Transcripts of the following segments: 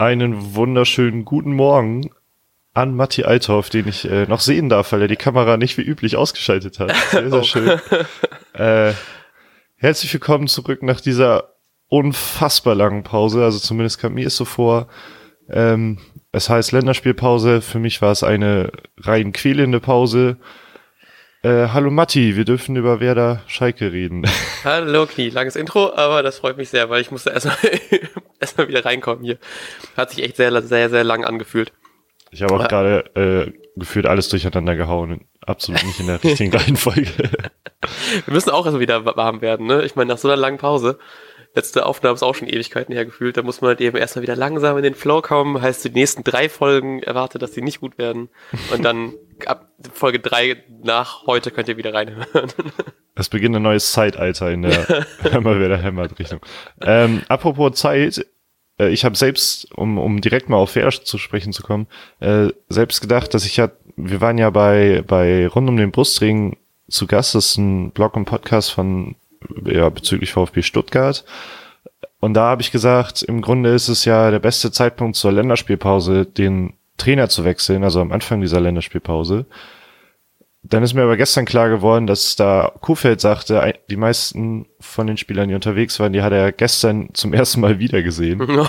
einen wunderschönen guten Morgen an Matti Althoff, den ich äh, noch sehen darf, weil er die Kamera nicht wie üblich ausgeschaltet hat. Sehr, sehr oh. schön. äh, herzlich willkommen zurück nach dieser unfassbar langen Pause. Also zumindest kam mir es so vor. Ähm, es heißt Länderspielpause. Für mich war es eine rein quälende Pause. Äh, hallo Matti, wir dürfen über Werder Schalke reden. Hallo Knie, langes Intro, aber das freut mich sehr, weil ich musste erstmal erstmal wieder reinkommen hier. Hat sich echt sehr, sehr, sehr lang angefühlt. Ich habe auch gerade äh, gefühlt alles durcheinander gehauen. Absolut nicht in der richtigen Reihenfolge. wir müssen auch erstmal wieder warm werden, ne? Ich meine, nach so einer langen Pause letzte Aufnahme ist auch schon Ewigkeiten hergefühlt. Da muss man halt eben erstmal wieder langsam in den Flow kommen. Heißt, die nächsten drei Folgen erwartet, dass die nicht gut werden. Und dann ab Folge drei nach heute könnt ihr wieder reinhören. Es beginnt ein neues Zeitalter in der immer wieder Hämmert-Richtung. Ähm, apropos Zeit, äh, ich habe selbst, um, um direkt mal auf VR zu sprechen zu kommen, äh, selbst gedacht, dass ich ja, wir waren ja bei, bei Rund um den Brustring zu Gast, das ist ein Blog und Podcast von ja, bezüglich VfB Stuttgart. Und da habe ich gesagt, im Grunde ist es ja der beste Zeitpunkt zur Länderspielpause, den Trainer zu wechseln, also am Anfang dieser Länderspielpause. Dann ist mir aber gestern klar geworden, dass da Kofeld sagte, die meisten von den Spielern, die unterwegs waren, die hat er gestern zum ersten Mal wieder gesehen.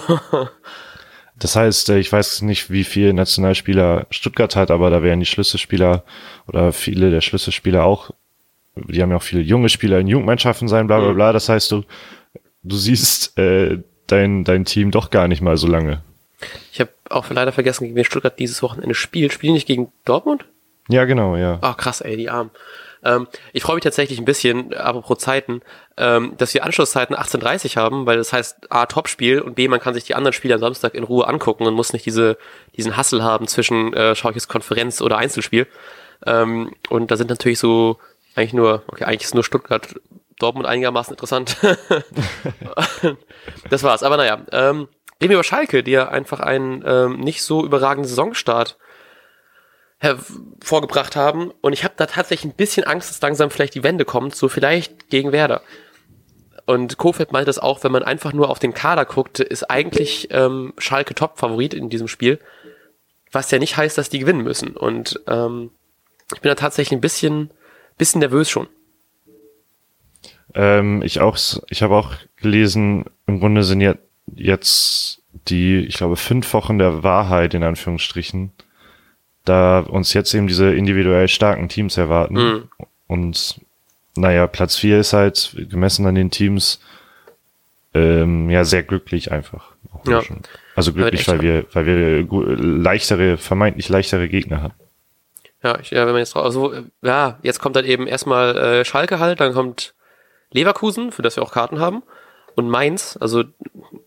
das heißt, äh, ich weiß nicht, wie viele Nationalspieler Stuttgart hat, aber da wären die Schlüsselspieler oder viele der Schlüsselspieler auch die haben ja auch viele junge Spieler in Jugendmannschaften sein, bla bla mhm. bla. Das heißt, du, du siehst äh, dein, dein Team doch gar nicht mal so lange. Ich habe auch leider vergessen, gegen wen Stuttgart dieses Wochenende spielt. Spielen nicht gegen Dortmund? Ja, genau, ja. Ach, krass, ey, die Armen. Ähm, ich freue mich tatsächlich ein bisschen, apropos Zeiten, ähm, dass wir Anschlusszeiten 18.30 haben, weil das heißt A, Topspiel und B, man kann sich die anderen Spiele am Samstag in Ruhe angucken und muss nicht diese, diesen Hassel haben zwischen, äh, schaue ich jetzt Konferenz oder Einzelspiel. Ähm, und da sind natürlich so eigentlich nur, okay, eigentlich ist nur Stuttgart, Dortmund einigermaßen interessant. das war's. Aber naja, ähm, reden wir über Schalke, die ja einfach einen ähm, nicht so überragenden Saisonstart vorgebracht haben. Und ich habe da tatsächlich ein bisschen Angst, dass langsam vielleicht die Wende kommt, so vielleicht gegen Werder. Und Kofeld meint das auch, wenn man einfach nur auf den Kader guckt, ist eigentlich ähm, Schalke Top-Favorit in diesem Spiel. Was ja nicht heißt, dass die gewinnen müssen. Und ähm, ich bin da tatsächlich ein bisschen bisschen nervös schon. Ähm, ich auch, ich habe auch gelesen, im Grunde sind ja jetzt die, ich glaube, fünf Wochen der Wahrheit in Anführungsstrichen, da uns jetzt eben diese individuell starken Teams erwarten. Mhm. Und naja, Platz vier ist halt gemessen an den Teams ähm, ja sehr glücklich einfach. Ja. Also glücklich, weil wir, weil wir leichtere, vermeintlich leichtere Gegner haben. Ja, ich, ja, wenn man jetzt drauf, also, ja, jetzt kommt dann eben erstmal äh, Schalke halt, dann kommt Leverkusen, für das wir auch Karten haben, und Mainz, also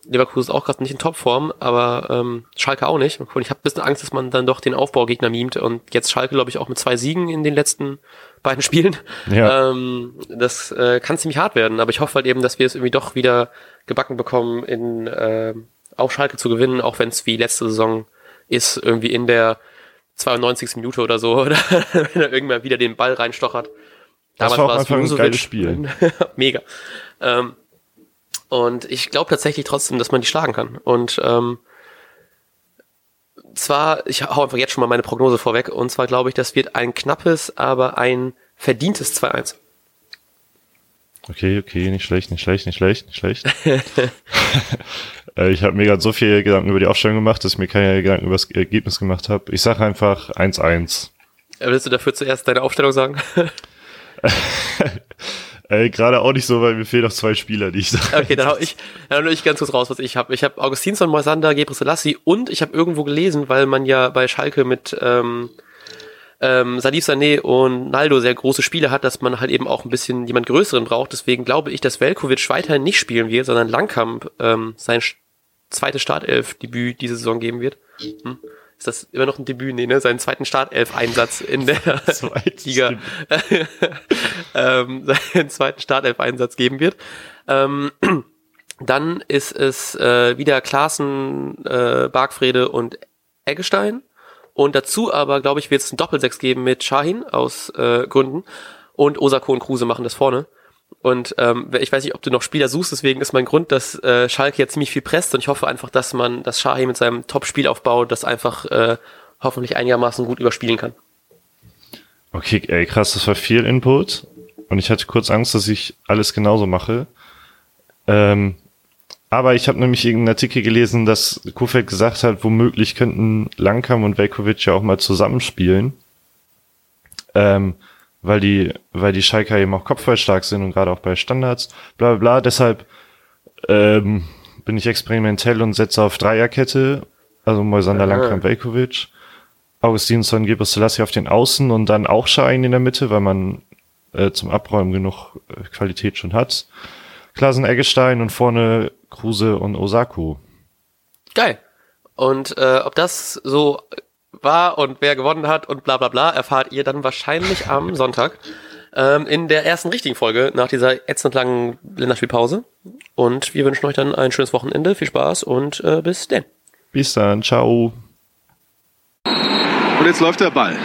Leverkusen ist auch gerade nicht in Topform, aber ähm, Schalke auch nicht. Und ich habe ein bisschen Angst, dass man dann doch den Aufbaugegner mimt und jetzt Schalke, glaube ich, auch mit zwei Siegen in den letzten beiden Spielen. Ja. Ähm, das äh, kann ziemlich hart werden, aber ich hoffe halt eben, dass wir es irgendwie doch wieder gebacken bekommen, in äh, auf Schalke zu gewinnen, auch wenn es wie letzte Saison ist, irgendwie in der 92. Minute oder so, oder wenn er irgendwann wieder den Ball reinstochert. Damals das war auch einfach ein geiles Spiel. Mega. Ähm, und ich glaube tatsächlich trotzdem, dass man die schlagen kann. Und ähm, zwar, ich hau einfach jetzt schon mal meine Prognose vorweg, und zwar glaube ich, das wird ein knappes, aber ein verdientes 2-1. Okay, okay, nicht schlecht, nicht schlecht, nicht schlecht, nicht schlecht. Äh, ich habe mir gerade so viele Gedanken über die Aufstellung gemacht, dass ich mir keine Gedanken über das Ergebnis gemacht habe. Ich sage einfach 1-1. Äh, willst du dafür zuerst deine Aufstellung sagen? äh, Gerade auch nicht so, weil mir fehlen noch zwei Spieler, die ich sage. Okay, dann hau ich, dann hau ich ganz kurz raus, was ich habe. Ich habe Augustinsson, Moisander, Gebre Selassie und ich habe irgendwo gelesen, weil man ja bei Schalke mit ähm, ähm, Salif Sané und Naldo sehr große Spiele hat, dass man halt eben auch ein bisschen jemand Größeren braucht. Deswegen glaube ich, dass Velkovic weiterhin nicht spielen wird, sondern Langkamp ähm, sein zweites Startelf-Debüt diese Saison geben wird. Hm? Ist das immer noch ein Debüt? Nee, ne? Seinen zweiten Startelf-Einsatz in der Liga. ähm, seinen zweiten Startelf-Einsatz geben wird. Ähm, dann ist es äh, wieder Klaassen, äh, Bargfrede und Eggestein. Und dazu aber, glaube ich, wird es ein Doppelsechs geben mit Shahin aus äh, Gründen. Und Osako und Kruse machen das vorne. Und ähm, ich weiß nicht, ob du noch Spieler suchst, deswegen ist mein Grund, dass äh, Schalke jetzt ziemlich viel presst und ich hoffe einfach, dass man, dass Shahi mit seinem Top-Spielaufbau das einfach äh, hoffentlich einigermaßen gut überspielen kann. Okay, ey, krass, das war viel Input und ich hatte kurz Angst, dass ich alles genauso mache. Ähm, aber ich habe nämlich irgendeinen Artikel gelesen, dass Kofeld gesagt hat, womöglich könnten Lankam und Velkovic ja auch mal zusammenspielen. Ähm, weil die, weil die Schalker eben auch kopfballstark sind und gerade auch bei Standards, bla bla bla. Deshalb ähm, bin ich experimentell und setze auf Dreierkette, also Moisander, Lankam, Velkovic. Augustinsson, Gilbert Selassie auf den Außen und dann auch Schein in der Mitte, weil man äh, zum Abräumen genug äh, Qualität schon hat. Klasen Eggestein und vorne Kruse und Osaku. Geil. Und äh, ob das so war und wer gewonnen hat und bla bla bla, erfahrt ihr dann wahrscheinlich am Sonntag ähm, in der ersten richtigen Folge nach dieser ätzend langen Länderspielpause. Und wir wünschen euch dann ein schönes Wochenende, viel Spaß und äh, bis denn. Bis dann, ciao. Und jetzt läuft der Ball.